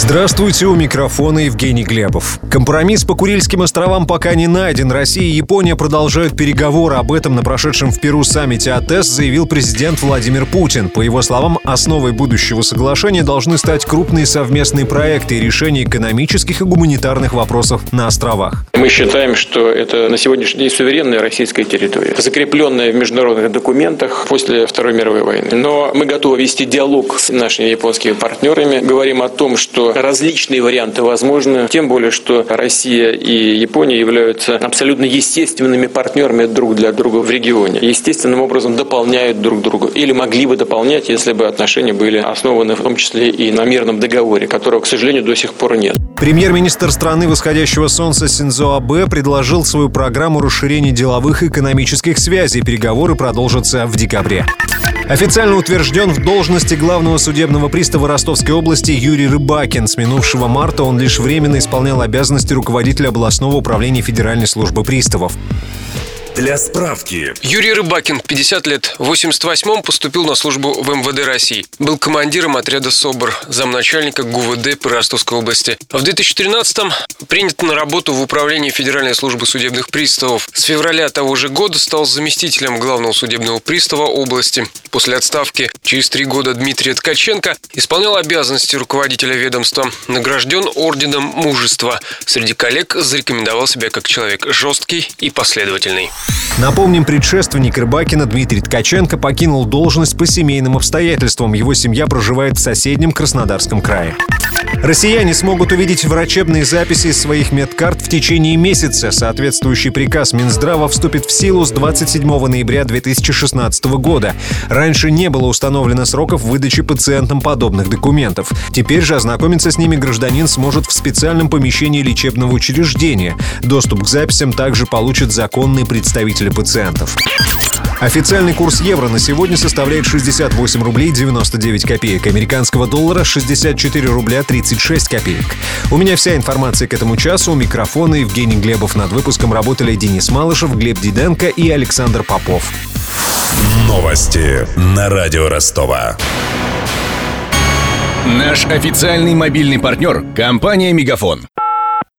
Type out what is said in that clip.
Здравствуйте, у микрофона Евгений Глебов. Компромисс по Курильским островам пока не найден. Россия и Япония продолжают переговоры. Об этом на прошедшем в Перу саммите АТЭС заявил президент Владимир Путин. По его словам, основой будущего соглашения должны стать крупные совместные проекты и решение экономических и гуманитарных вопросов на островах. Мы считаем, что это на сегодняшний день суверенная российская территория, закрепленная в международных документах после Второй мировой войны. Но мы готовы вести диалог с нашими японскими партнерами. Говорим о том, что различные варианты возможны, тем более, что Россия и Япония являются абсолютно естественными партнерами друг для друга в регионе. Естественным образом дополняют друг друга. Или могли бы дополнять, если бы отношения были основаны в том числе и на мирном договоре, которого, к сожалению, до сих пор нет. Премьер-министр страны восходящего солнца Синзо Абе предложил свою программу расширения деловых и экономических связей. Переговоры продолжатся в декабре. Официально утвержден в должности главного судебного пристава Ростовской области Юрий Рыбакин. С минувшего марта он лишь временно исполнял обязанности руководителя областного управления Федеральной службы приставов. Для справки. Юрий Рыбакин, 50 лет. В 88-м поступил на службу в МВД России. Был командиром отряда СОБР, замначальника ГУВД по Ростовской области. В 2013-м принят на работу в Управлении Федеральной службы судебных приставов. С февраля того же года стал заместителем главного судебного пристава области. После отставки через три года Дмитрия Ткаченко исполнял обязанности руководителя ведомства. Награжден орденом мужества. Среди коллег зарекомендовал себя как человек жесткий и последовательный. Напомним, предшественник Рыбакина Дмитрий Ткаченко покинул должность по семейным обстоятельствам. Его семья проживает в соседнем Краснодарском крае. Россияне смогут увидеть врачебные записи своих медкарт в течение месяца. Соответствующий приказ Минздрава вступит в силу с 27 ноября 2016 года. Раньше не было установлено сроков выдачи пациентам подобных документов. Теперь же ознакомиться с ними гражданин сможет в специальном помещении лечебного учреждения. Доступ к записям также получат законные представители пациентов. Официальный курс евро на сегодня составляет 68 рублей 99 копеек, американского доллара 64 рубля 36 копеек. У меня вся информация к этому часу. У микрофона Евгений Глебов. Над выпуском работали Денис Малышев, Глеб Диденко и Александр Попов. Новости на радио Ростова. Наш официальный мобильный партнер – компания «Мегафон».